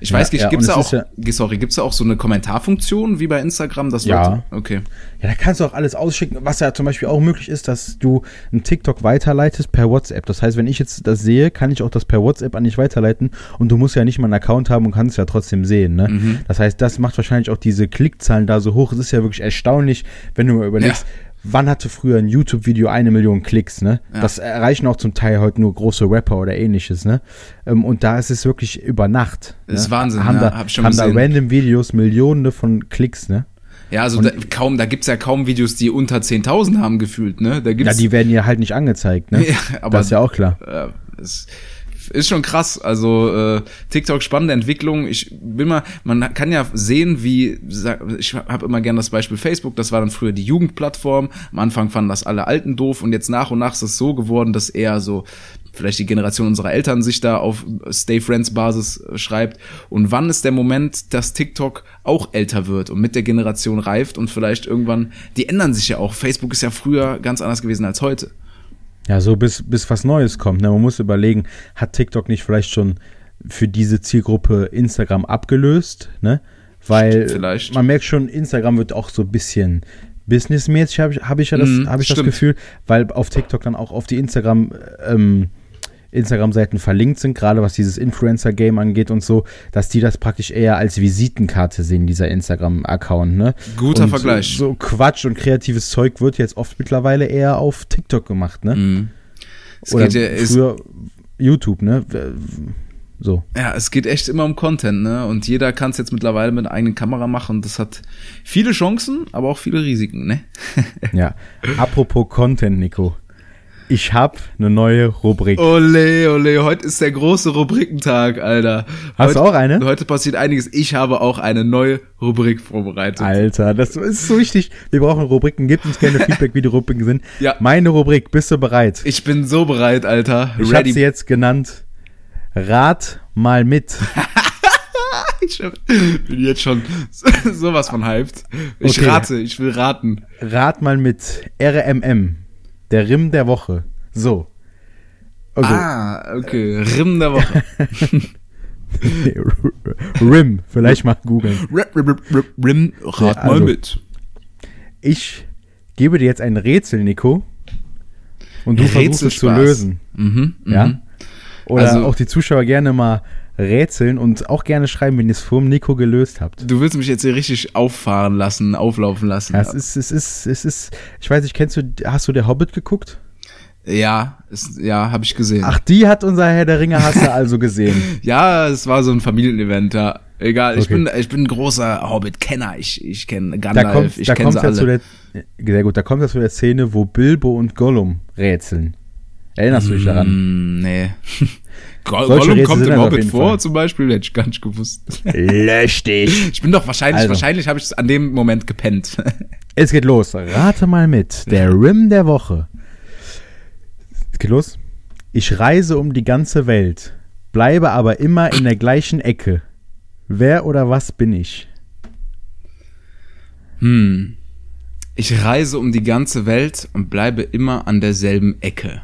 Ich Ja, weiß nicht, ja, gibt's da es auch, sorry, gibt's da auch so eine Kommentarfunktion wie bei Instagram, dass Ja. Leute, okay. Ja, da kannst du auch alles ausschicken, was ja zum Beispiel auch möglich ist, dass du einen TikTok weiterleitest per WhatsApp. Das heißt, wenn ich jetzt das sehe, kann ich auch das per WhatsApp an dich weiterleiten und du musst ja nicht mal einen Account haben und kannst ja trotzdem sehen. Ne? Mhm. Das heißt, das macht wahrscheinlich auch diese Klickzahlen da so hoch. Es ist ja wirklich erstaunlich, wenn du mal überlegst, wann hatte früher ein YouTube-Video eine Million Klicks, ne? Ja. Das erreichen auch zum Teil heute nur große Rapper oder ähnliches, ne? Ähm, Und da ist es wirklich über Nacht. Das ist ne? Wahnsinn, haben ja, da, hab ich schon haben da gesehen. random Videos Millionen von Klicks, ne? Ja, also da, kaum, da gibt's ja kaum Videos, die unter 10.000 haben gefühlt, ne? Da Ja, gibt's, die werden ja halt nicht angezeigt, ne? Ja, aber- das ist ja auch klar. äh, es ist schon krass. Also äh, TikTok spannende Entwicklung. Ich bin mal, man kann ja sehen, wie ich habe immer gern das Beispiel Facebook. Das war dann früher die Jugendplattform. Am Anfang fanden das alle Alten doof und jetzt nach und nach ist es so geworden, dass eher so vielleicht die Generation unserer Eltern sich da auf Stay Friends Basis äh, schreibt. Und wann ist der Moment, dass TikTok auch älter wird und mit der Generation reift und vielleicht irgendwann, die ändern sich ja auch. Facebook ist ja früher ganz anders gewesen als heute. Ja, so bis, bis was Neues kommt. Ne? Man muss überlegen, hat TikTok nicht vielleicht schon für diese Zielgruppe Instagram abgelöst? Ne? Weil Vielleicht. man merkt schon, Instagram wird auch so ein bisschen businessmäßig, habe ich, hab ich ja das, Mhm, hab ich das. Gefühl, weil auf TikTok dann auch auf die Instagram ähm, Instagram-Seiten verlinkt sind, gerade was dieses Influencer-Game angeht und so, dass die das praktisch eher als Visitenkarte sehen, dieser Instagram-Account, ne? Guter und Vergleich. So Quatsch und kreatives Zeug wird jetzt oft mittlerweile eher auf TikTok gemacht, ne? Mhm. Es Oder geht ja, früher YouTube, ne? So. ja, es geht echt immer um Content, ne? Und jeder kann es jetzt mittlerweile mit einer eigenen Kamera machen. Das hat viele Chancen, aber auch viele Risiken, ne? Ja. Apropos Content, Nico. Ich habe eine neue Rubrik. Ole, ole, heute ist der große Rubrikentag, Alter. Hast heute, du auch eine? Heute passiert einiges. Ich habe auch eine neue Rubrik vorbereitet. Alter, das ist so wichtig. Wir brauchen Rubriken. Gebt uns gerne Feedback, wie die Rubriken sind. Ja. Meine Rubrik, bist du bereit? Ich bin so bereit, Alter. Ich habe sie jetzt genannt. Rat mal mit. Ich bin jetzt schon sowas von hyped. Ich Okay. rate, ich will raten. Rat mal mit. RMM. Der Rim der Woche. So. Also, Ah, okay. Rimm der Woche. Rim. Vielleicht mal googeln. Rim, Rim, Rim, Rim, rat Ja, mal also. mit. Ich gebe dir jetzt ein Rätsel, Nico. Und du versuchst es zu lösen. Mhm, Ja? mhm. Oder Also- auch die Zuschauer gerne mal rätseln und auch gerne schreiben, wenn ihr es vor dem Nico gelöst habt. Du willst mich jetzt hier richtig auffahren lassen, auflaufen lassen. Ja, es ist, es ist, es ist, ich weiß nicht, kennst du, hast du der Hobbit geguckt? Ja, ist, ja, habe ich gesehen. Ach, die hat unser Herr der Ringe hast du also gesehen. Ja, es war so ein Familienevent, ja. Egal, ich Okay. bin ich bin ein großer Hobbit-Kenner. Ich, ich kenne Da Gandalf, kommt, ich da kenne kommt sie ja zu alle. der, sehr gut, da kommt ja zu der Szene, wo Bilbo und Gollum rätseln. Erinnerst du dich daran? Mm, nee. Gollum kommt im Hobbit vor, Fall. zum Beispiel, hätte ich gar nicht gewusst. Lösch dich. Ich bin doch wahrscheinlich, Also. wahrscheinlich habe ich es an dem Moment gepennt. Es geht los. Rate mal mit. Der Rim der Woche. Es geht los. Ich reise um die ganze Welt, bleibe aber immer in der gleichen Ecke. Wer oder was bin ich? Hm. Ich reise um die ganze Welt und bleibe immer an derselben Ecke.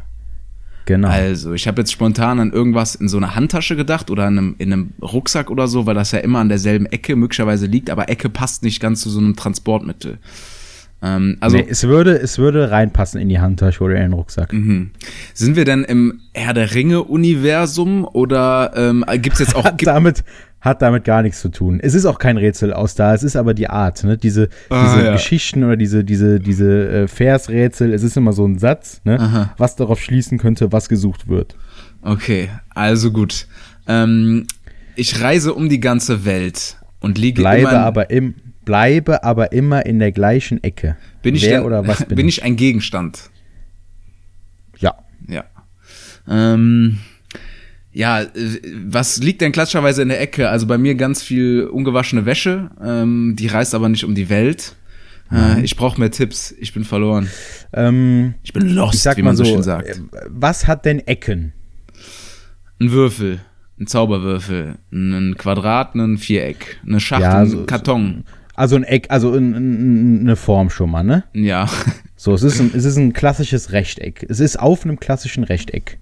Genau. Also, ich habe jetzt spontan an irgendwas in so einer Handtasche gedacht oder in einem, in einem Rucksack oder so, weil das ja immer an derselben Ecke möglicherweise liegt, aber Ecke passt nicht ganz zu so einem Transportmittel. Ähm, also, nee, es, würde, es würde reinpassen in die Handtasche oder in den Rucksack. mhm. sind wir denn im Herr der Ringe-Universum oder ähm, gibt's jetzt auch. Gibt, damit, hat damit gar nichts zu tun. Es ist auch kein Rätsel aus da, es ist aber die Art, ne? Diese, Ah, diese ja. Geschichten oder diese, diese, diese äh, Versrätsel, es ist immer so ein Satz, ne? Aha. Was darauf schließen könnte, was gesucht wird. okay, also gut. Ähm, ich reise um die ganze Welt und liege Bleibe aber im, bleibe aber immer in der gleichen Ecke. bin ich Wer denn, oder was bin, bin ich? ich ein Gegenstand? Ja. Ja. Ähm, ja, äh, was liegt denn klassischerweise in der Ecke? Also bei mir ganz viel ungewaschene Wäsche, ähm, die reist aber nicht um die Welt. Äh, ich brauche mehr Tipps, ich bin verloren. Ähm, Ich bin lost, ich sag wie man so, schön sagt. äh, was hat denn Ecken? Ein Würfel, ein Zauberwürfel, ein Quadrat, ein Viereck, eine Schachtel, Ja, ein so- Karton. Also ein Eck, also ein, ein, eine Form schon mal, ne? Ja. So, es ist, ein, es ist ein klassisches Rechteck. Es ist auf einem klassischen Rechteck.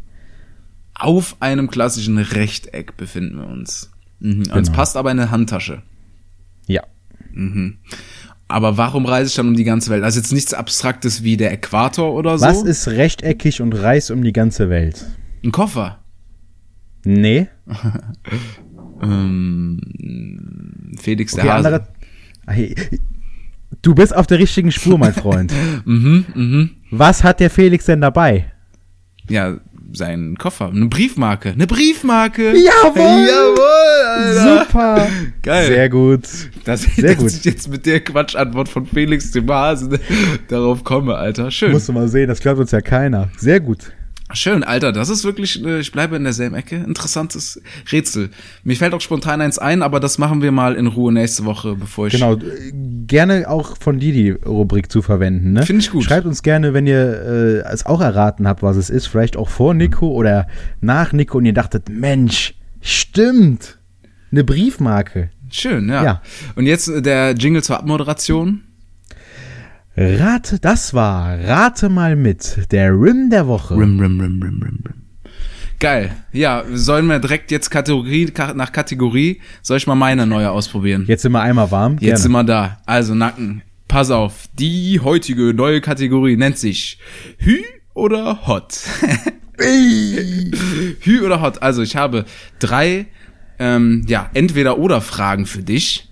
Auf einem klassischen Rechteck befinden wir uns. Mhm. Uns Genau. passt aber eine Handtasche. Ja. Aber warum reise ich dann um die ganze Welt? Also jetzt nichts Abstraktes wie der Äquator oder so. Was ist rechteckig und reist um die ganze Welt? Ein Koffer. Nee. Ähm, Felix der Okay, Hase. andere. Hey, du bist auf der richtigen Spur, mein Freund. Mhm, mhm. Was hat der Felix denn dabei? Ja, sein Koffer. Eine Briefmarke. Eine Briefmarke. Jawohl! Jawohl, Alter. Super! Geil. Sehr gut. Dass, Sehr dass gut. ich jetzt mit der Quatschantwort von Felix dem Hasen darauf komme, Alter. Schön. Musst du mal sehen, das glaubt uns ja keiner. Sehr gut. Schön, Alter. Das ist wirklich, äh, ich bleibe in derselben Ecke. Interessantes Rätsel. Mir fällt auch spontan eins ein, aber das machen wir mal in Ruhe nächste Woche, bevor ich. Genau. Gerne auch von dir die Rubrik zu verwenden. Ne? Finde ich gut. Schreibt uns gerne, wenn ihr äh, es auch erraten habt, was es ist. Vielleicht auch vor Nico oder nach Nico und ihr dachtet, Mensch, stimmt. Eine Briefmarke. Schön, ja. Ja. Und jetzt äh, der Jingle zur Abmoderation. Rate, das war Rate mal mit, der Rim der Woche. Rim, rim, rim, rim, rim, rim. Geil. Ja, sollen wir direkt jetzt Kategorie ka- nach Kategorie? Soll ich mal meine neue ausprobieren? Jetzt sind wir einmal warm. Jetzt Gerne. sind wir da. Also Nacken. Pass auf. Die heutige neue Kategorie nennt sich Hü oder Hot. Hü oder Hot. Also ich habe drei, ähm, ja, entweder oder Fragen für dich.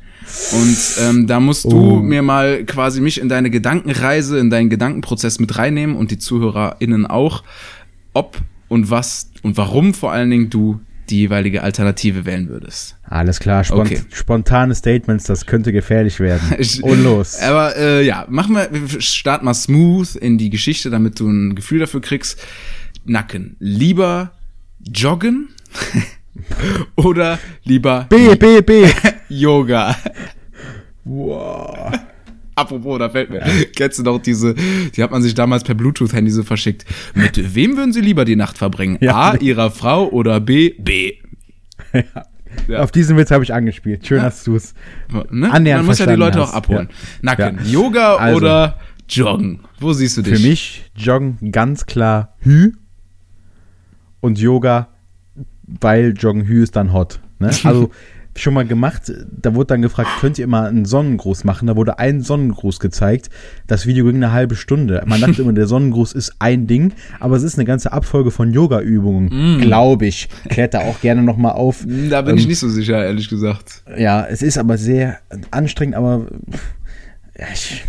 Und ähm, da musst du Oh. mir mal quasi mich in deine Gedankenreise, in deinen Gedankenprozess mit reinnehmen und die ZuhörerInnen auch, ob und was und warum vor allen Dingen du die jeweilige Alternative wählen würdest. Alles klar, spont Okay. spontane Statements, das könnte gefährlich werden. Und los. Aber äh, ja, machen wir, wir starten mal smooth in die Geschichte, damit du ein Gefühl dafür kriegst. Nacken. Lieber joggen oder lieber B, B, B. Yoga? wow. Apropos, da fällt mir, kennst du noch diese, die hat man sich damals per Bluetooth-Handy so verschickt. Mit wem würden sie lieber die Nacht verbringen? Ja. A, ihrer Frau oder B, B? Ja. Auf diesen Witz habe ich angespielt. Schön, Ja. dass du es. Ne? Annähernd Man muss ja die Leute hast. auch abholen. Ja. Nacken. Ja. Yoga Also. oder Joggen? Wo siehst du dich? Für mich Joggen ganz klar Hü und Yoga, weil Joggen Hü ist dann hot. Ne? Also schon mal gemacht, da wurde dann gefragt, könnt ihr mal einen Sonnengruß machen? Da wurde ein Sonnengruß gezeigt. Das Video ging eine halbe Stunde. Man dachte immer, der Sonnengruß ist ein Ding, aber es ist eine ganze Abfolge von Yoga-Übungen, glaube ich. Klärt da auch gerne nochmal auf. Da bin ich Ähm, nicht so sicher, ehrlich gesagt. Ja, es ist aber sehr anstrengend, aber ja, ich,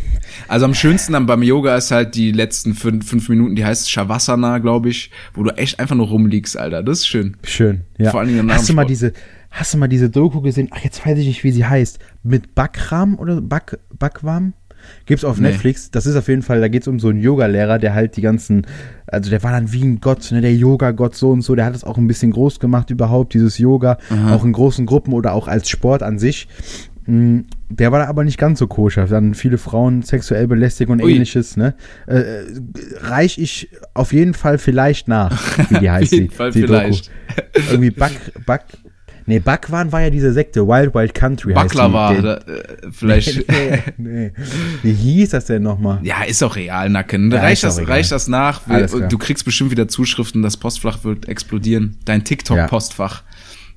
Also am schönsten dann beim Yoga ist halt die letzten fünf, fünf Minuten, die heißt Shavasana, glaube ich, wo du echt einfach nur rumliegst, Alter. Das ist schön. Schön, ja. Vor allen Dingen nach hast du mal diese, hast du mal diese Doku gesehen? Ach, jetzt weiß ich nicht, wie sie heißt. Mit Bakram oder Bak, Bakwam? Gibt's auf Nee. Netflix. Das ist auf jeden Fall, da geht's um so einen Yoga-Lehrer, der halt die ganzen, also der war dann wie ein Gott, ne, der Yoga-Gott so und so, der hat das auch ein bisschen groß gemacht überhaupt, dieses Yoga, auch in großen Gruppen oder auch als Sport an sich. Mm, Der war da aber nicht ganz so koscher. Dann viele Frauen sexuell belästigen und Ui. ähnliches, ne? Äh, äh, reich ich auf jeden Fall vielleicht nach, wie die heißt Auf jeden die, Fall die Doku. vielleicht. Irgendwie Back, Back, nee, Bakwan war ja diese Sekte, Wild Wild Country heißt die. Baklava, äh, vielleicht. nee, nee. Wie hieß das denn nochmal? Ja, ist auch real, Nacken. Ja, reicht, ist auch das, reicht das nach? Du kriegst bestimmt wieder Zuschriften, das Postfach wird explodieren. Dein TikTok-Postfach.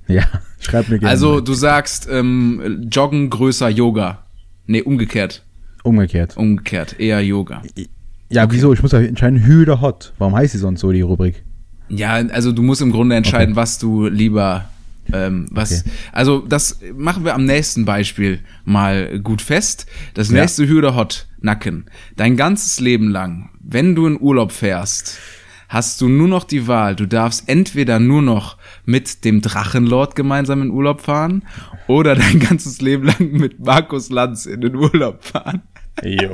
Ja, schreib mir gerne. Also du sagst ähm, Joggen größer Yoga. Nee, umgekehrt. umgekehrt. Umgekehrt. Eher Yoga. Ja, wieso? Ich muss ja entscheiden, Hü oder Hot. Warum heißt sie sonst so, die Rubrik? Ja, also du musst im Grunde entscheiden, was du lieber, ähm, was, Okay. also das machen wir am nächsten Beispiel mal gut fest. Das Ja. nächste Hürde Hot, Nacken. Dein ganzes Leben lang, wenn du in Urlaub fährst, hast du nur noch die Wahl. Du darfst entweder nur noch mit dem Drachenlord gemeinsam in Urlaub fahren oder dein ganzes Leben lang mit Markus Lanz in den Urlaub fahren. Jo.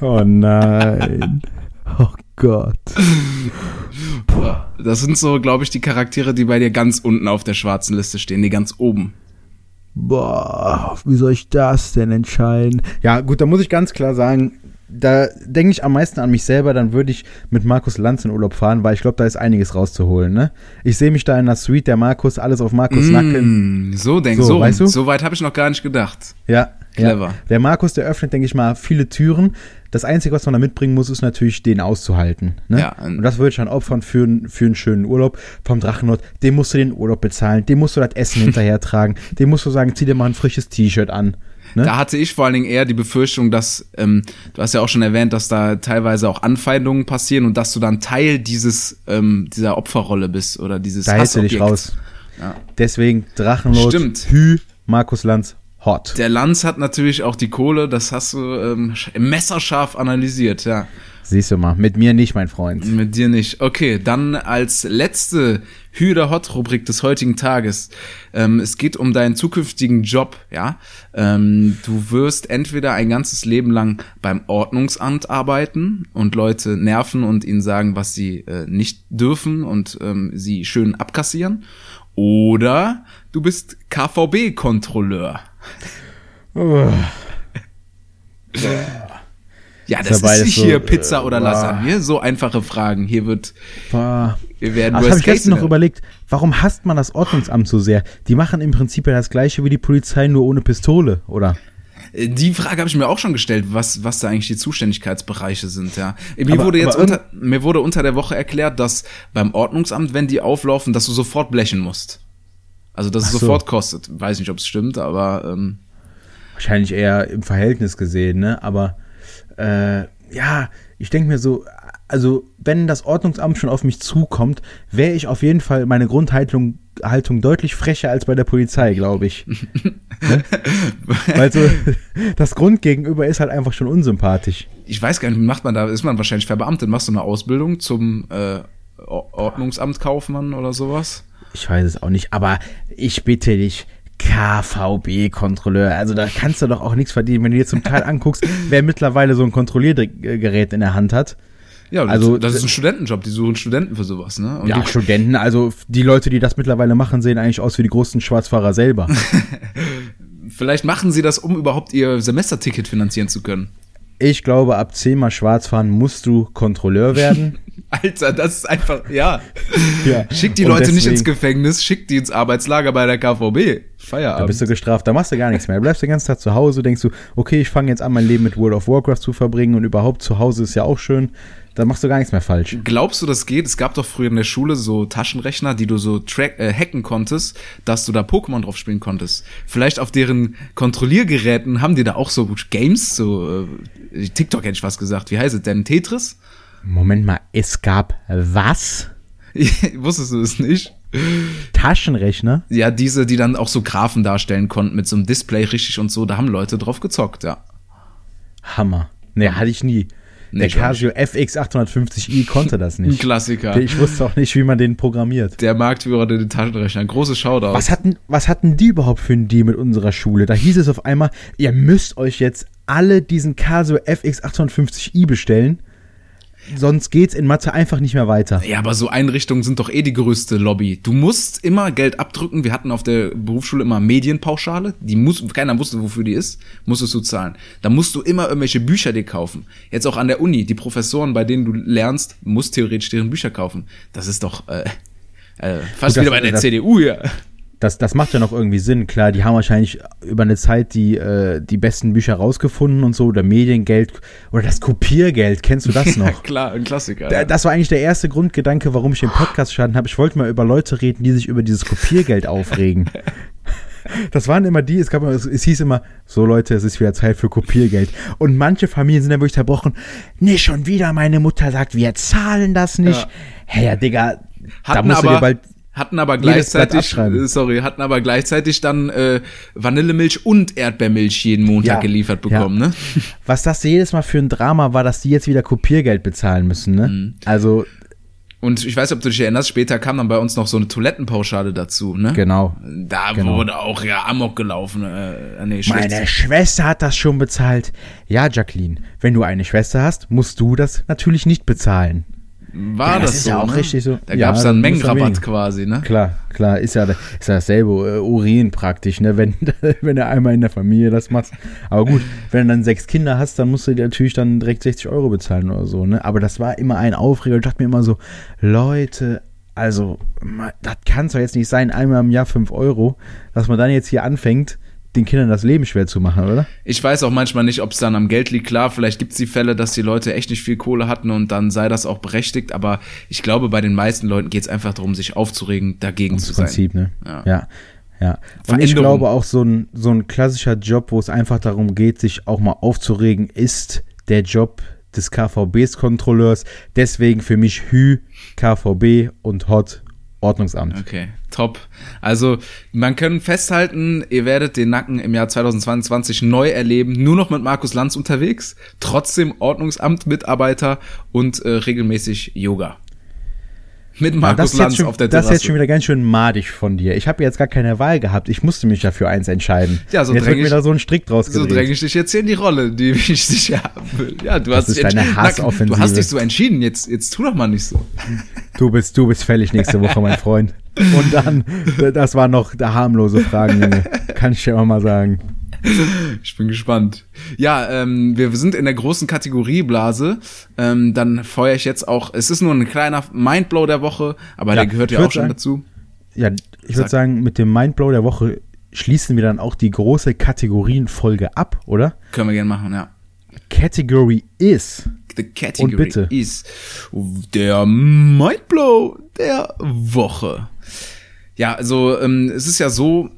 Oh nein. Oh Gott. Das sind so, glaube ich, die Charaktere, die bei dir ganz unten auf der schwarzen Liste stehen, die ganz oben. Boah, wie soll ich das denn entscheiden? Ja, gut, da muss ich ganz klar sagen, da denke ich am meisten an mich selber, dann würde ich mit Markus Lanz in Urlaub fahren, weil ich glaube, da ist einiges rauszuholen. Ne? Ich sehe mich da in der Suite, der Markus, alles auf Markus Mm, Nacken. So denk, So, so, weißt du? so weit habe ich noch gar nicht gedacht. Ja, Clever. Ja. Der Markus, der öffnet, denke ich mal, viele Türen. Das Einzige, was man da mitbringen muss, ist natürlich, den auszuhalten. Ne? Ja, und das würde ich dann opfern für, einen- für einen schönen Urlaub vom Drachenlord. Dem musst du den Urlaub bezahlen, dem musst du das Essen hinterher tragen, dem musst du sagen, zieh dir mal ein frisches T-Shirt an. Ne? Da hatte ich vor allen Dingen eher die Befürchtung, dass, ähm, du hast ja auch schon erwähnt, dass da teilweise auch Anfeindungen passieren und dass du dann Teil dieses, ähm, dieser Opferrolle bist oder dieses Da hältst du dich raus. Ja. Deswegen Drachenlord, Stimmt. Hü, Markus Lanz, hot. Der Lanz hat natürlich auch die Kohle, das hast du ähm, sch- messerscharf analysiert, ja. Siehst du mal, mit mir nicht, mein Freund. Mit dir nicht. Okay, dann als letzte Hüder Hot Rubrik des heutigen Tages. Ähm, es geht um deinen zukünftigen Job, ja. Ähm, du wirst entweder ein ganzes Leben lang beim Ordnungsamt arbeiten und Leute nerven und ihnen sagen, was sie äh, nicht dürfen und ähm, sie schön abkassieren. Oder du bist KVB-Kontrolleur. Oh. Ja, das beides ist nicht so, hier Pizza äh, oder boah. Lasagne. So einfache Fragen. Hier wird, Boah. wir werden das Worst habe ich gestern noch überlegt, warum hasst man das Ordnungsamt so sehr? Die machen im Prinzip ja das gleiche wie die Polizei, nur ohne Pistole, oder? Äh, Die Frage habe ich mir auch schon gestellt, was, was da eigentlich die Zuständigkeitsbereiche sind, ja. Mir Aber- wurde jetzt unter, mir wurde unter der Woche erklärt, dass beim Ordnungsamt, wenn die auflaufen, dass du sofort blechen musst. Also, dass es Ach so. sofort kostet. Weiß nicht, ob es stimmt, aber ähm, Wahrscheinlich eher im Verhältnis gesehen, ne? Aber äh, ja, ich denke mir so, also wenn das Ordnungsamt schon auf mich zukommt, wäre ich auf jeden Fall meine Grundhaltung Haltung deutlich frecher als bei der Polizei, glaube ich. ne? Weil so das Grundgegenüber ist halt einfach schon unsympathisch. ich weiß gar nicht, wie macht man da, ist man wahrscheinlich verbeamtet, machst du eine Ausbildung zum äh, Or- Ordnungsamt Kaufmann oder sowas? Ich weiß es auch nicht, aber ich bitte dich, KVB-Kontrolleur. Also da kannst du doch auch nichts verdienen, wenn du dir zum Teil anguckst, wer mittlerweile so ein Kontrolliergerät in der Hand hat. Ja, das, Also, das ist ein Studentenjob, die suchen Studenten für sowas, ne? Und Ja, die, Studenten, also die Leute, die das mittlerweile machen, sehen eigentlich aus wie die großen Schwarzfahrer selber. vielleicht machen sie das, um überhaupt ihr Semesterticket finanzieren zu können. Ich glaube, ab zehnmal schwarz fahren musst du Kontrolleur werden. Alter, das ist einfach, ja. Ja. Schick die Und Leute nicht deswegen- ins Gefängnis, schick die ins Arbeitslager bei der KVB. Da Feierabend. bist du gestraft, da machst du gar nichts mehr. Du bleibst den ganzen Tag zu Hause, denkst du, okay, ich fange jetzt an, mein Leben mit World of Warcraft zu verbringen und überhaupt zu Hause ist ja auch schön. Da machst du gar nichts mehr falsch. Glaubst du, das geht? Es gab doch früher in der Schule so Taschenrechner, die du so track, äh, hacken konntest, dass du da Pokémon drauf spielen konntest. Vielleicht auf deren Kontrolliergeräten haben die da auch so Games, so äh, TikTok hätte ich was gesagt. Wie heißt es denn? Tetris? Moment mal, es gab was? Wusstest du es nicht? Taschenrechner? Ja, diese, die dann auch so Graphen darstellen konnten mit so einem Display richtig und so, da haben Leute drauf gezockt, ja. Hammer. Nee, hatte ich nie. Nee, Der Casio FX 850i konnte das Ein nicht. Klassiker. Ich wusste auch nicht, wie man den programmiert. Der Marktführer der Taschenrechner. Großes Shoutout. Was hatten, was hatten die überhaupt für einen Deal mit unserer Schule? Da hieß es auf einmal, ihr müsst euch jetzt alle diesen Casio FX 850i bestellen, sonst geht's in Mathe einfach nicht mehr weiter. Ja, aber so Einrichtungen sind doch eh die größte Lobby. Du musst immer Geld abdrücken. Wir hatten auf der Berufsschule immer Medienpauschale. Die muss, keiner wusste, wofür die ist. Musstest du zahlen. Da musst du immer irgendwelche Bücher dir kaufen. Jetzt auch an der Uni. Die Professoren, bei denen du lernst, musst theoretisch deren Bücher kaufen. Das ist doch äh, äh, fast Gut, wieder bei der das- CDU hier. Das, das macht ja noch irgendwie Sinn. Klar, die haben wahrscheinlich über eine Zeit die, äh, die besten Bücher rausgefunden und so, oder Mediengeld, oder das Kopiergeld, kennst du das noch? Klar, ein Klassiker. Da- Das war eigentlich der erste Grundgedanke, warum ich den Podcast starten habe. Ich wollte mal über Leute reden, die sich über dieses Kopiergeld aufregen. Das waren immer die, es gab es, es hieß immer, so Leute, es ist wieder Zeit für Kopiergeld. Und manche Familien sind dann wirklich zerbrochen. Nee, schon wieder, meine Mutter sagt, wir zahlen das nicht. Ja. Hey, ja, Digga, da hatten musst du dir aber, bald. Hatten aber gleichzeitig, äh, sorry, hatten aber gleichzeitig dann äh, Vanillemilch und Erdbeermilch jeden Montag Ja, geliefert ja. bekommen, ne? Was das jedes Mal für ein Drama war, dass die jetzt wieder Kopiergeld bezahlen müssen, ne? Mhm. Also, Und ich weiß, ob du dich erinnerst, später kam dann bei uns noch so eine Toilettenpauschale dazu, ne? genau. Da Genau. wurde auch ja Amok gelaufen. Äh, nee, schlecht. Meine Schwester hat das schon bezahlt. Ja, Jacqueline, wenn du eine Schwester hast, musst du das natürlich nicht bezahlen. War Ja, das das, ist so. ja auch ne? richtig so. Da Ja, gab es dann Mengenrabatt quasi, ne? Klar, klar, ist ja, ist ja dasselbe, äh, Urin praktisch, ne, wenn, wenn du einmal in der Familie das machst. Aber gut, wenn du dann sechs Kinder hast, dann musst du dir natürlich dann direkt 60 Euro bezahlen oder so, ne. Aber das war immer ein Aufreger. Ich dachte mir immer so, Leute, also, das kann es doch jetzt nicht sein, einmal im Jahr 5 Euro, dass man dann jetzt hier anfängt, den Kindern das Leben schwer zu machen, oder? Ich weiß auch manchmal nicht, ob es dann am Geld liegt. Klar, vielleicht gibt es die Fälle, dass die Leute echt nicht viel Kohle hatten und dann sei das auch berechtigt. Aber ich glaube, bei den meisten Leuten geht es einfach darum, sich aufzuregen, dagegen zu Das sein. Prinzip, ne? Ja. Ja. ja. Und ich glaube auch, so ein, so ein klassischer Job, wo es einfach darum geht, sich auch mal aufzuregen, ist der Job des KVBs-Kontrolleurs. Deswegen für mich Hü, KVB und Hot Ordnungsamt. Okay, top. Also, man kann festhalten, ihr werdet den Nacken im Jahr 2022 neu erleben, nur noch mit Markus Lanz unterwegs, trotzdem Ordnungsamt-Mitarbeiter und äh, regelmäßig Yoga. Mit Markus das ist, jetzt Lanz schon, auf der das ist Terrasse. jetzt schon wieder ganz schön madig von dir. Ich habe jetzt gar keine Wahl gehabt. Ich musste mich ja für eins entscheiden. Ja, so jetzt dräng wird mir ich- da so ein Strick draus so dränge ich dich jetzt hier in die Rolle, die ich dich haben will. Ja, du hast ist dich deine. Hassoffensive. Du hast dich so entschieden, jetzt, jetzt tu doch mal nicht so. Du bist, du bist fällig nächste Woche, mein Freund. Und dann, das waren noch harmlose Fragen, Junge. Kann ich dir auch mal sagen. Ich bin gespannt. Ja, ähm, wir sind in der großen Kategorie Blase. Ähm, dann feuere ich jetzt auch. Es ist nur ein kleiner Mindblow der Woche, aber Ja, der gehört ja auch schon sagen- dazu. Ja, ich würde sagen, mit dem Mindblow der Woche schließen wir dann auch die große Kategorienfolge ab, oder? Können wir gerne machen, ja. Category is. The category Und bitte. is der Mindblow der Woche. Ja, also ähm, es ist ja so,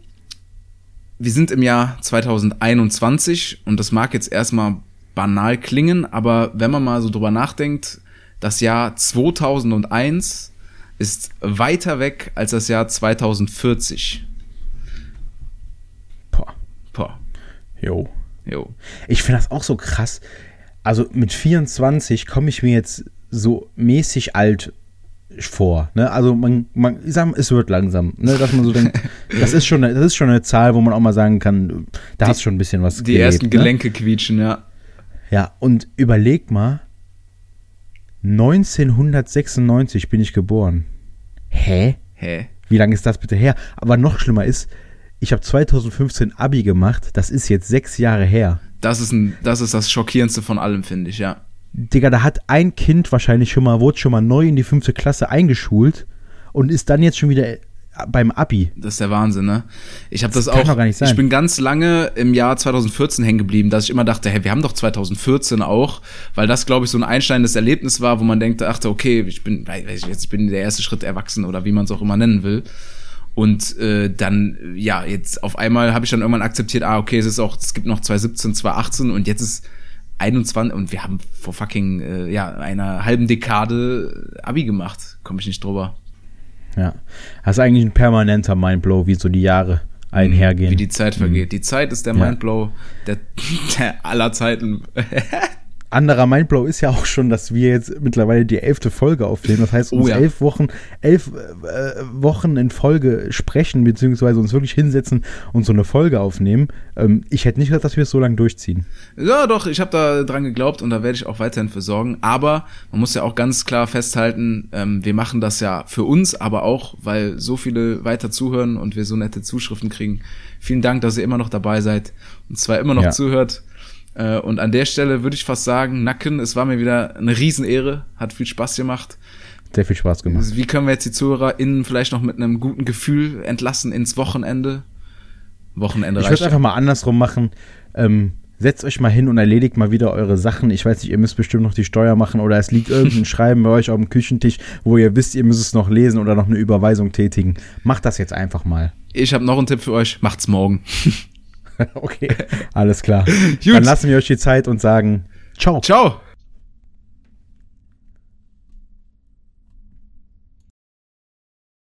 wir sind im Jahr 2021 und das mag jetzt erstmal banal klingen, aber wenn man mal so drüber nachdenkt, das Jahr 2001 ist weiter weg als das Jahr 2040. Boah, Boah, jo. jo. Ich finde das auch so krass. Also mit 24 komme ich mir jetzt so mäßig alt vor. Ne? Also man, man, ich sag, mal, es wird langsam, ne? dass man so denkt, das ist schon, eine- das ist schon eine Zahl, wo man auch mal sagen kann, da hast schon ein bisschen was Die gelebt, ersten ne? Gelenke quietschen, ja. Ja, und überleg mal, 1996 bin ich geboren. Hä? Hä? Wie lange ist das bitte her? Aber noch schlimmer ist, ich habe 2015 Abi gemacht, das ist jetzt sechs Jahre her. Das ist, ein, das ist das Schockierendste von allem, finde ich, ja. Digga, da hat ein Kind wahrscheinlich schon mal, wurde schon mal neu in die fünfte Klasse eingeschult und ist dann jetzt schon wieder beim Abi. Das ist der Wahnsinn, ne? Ich habe das, kann auch. doch gar nicht sein. Ich bin ganz lange im Jahr 2014 hängen geblieben, dass ich immer dachte, hey, wir haben doch 2014 auch, weil das, glaube ich, so ein einschneidendes Erlebnis war, wo man denkt, dachte, okay, ich bin, weiß ich jetzt, bin der erste Schritt erwachsen oder wie man es auch immer nennen will. Und äh, dann, ja, jetzt auf einmal habe ich dann irgendwann akzeptiert, ah, okay, es ist auch, es gibt noch 2017, 2018 und jetzt ist 21 und wir haben vor fucking, äh, ja, einer halben Dekade Abi gemacht. Komme ich nicht drüber. Ja. Das ist eigentlich ein permanenter Mindblow, wie so die Jahre einhergehen. Wie die Zeit vergeht. Die Zeit ist der Ja. Mindblow der, der aller Zeiten. Anderer Mindblow ist ja auch schon, dass wir jetzt mittlerweile die elfte Folge aufnehmen. Das heißt, uns Oh ja. elf Wochen, elf äh, Wochen in Folge sprechen, beziehungsweise uns wirklich hinsetzen und so eine Folge aufnehmen. Ähm, ich hätte nicht gedacht, dass wir es so lange durchziehen. ja, doch, ich habe da dran geglaubt und da werde ich auch weiterhin für sorgen. Aber man muss ja auch ganz klar festhalten, ähm, wir machen das ja für uns, aber auch, weil so viele weiter zuhören und wir so nette Zuschriften kriegen. Vielen Dank, dass ihr immer noch dabei seid und zwar immer noch Ja. zuhört. Äh, Und an der Stelle würde ich fast sagen, Nacken, es war mir wieder eine Riesenehre, hat viel Spaß gemacht. Sehr viel Spaß gemacht. Wie können wir jetzt die ZuhörerInnen vielleicht noch mit einem guten Gefühl entlassen ins Wochenende? Wochenende Ich würde es einfach mal andersrum machen. Ähm, setzt euch mal hin und erledigt mal wieder eure Sachen. Ich weiß nicht, ihr müsst bestimmt noch die Steuer machen oder es liegt irgendein Schreiben bei euch auf dem Küchentisch, wo ihr wisst, ihr müsst es noch lesen oder noch eine Überweisung tätigen. Macht das jetzt einfach mal. Ich habe noch einen Tipp für euch, macht's morgen. okay, alles klar. Gut. Dann lassen wir euch die Zeit und sagen Ciao. Ciao!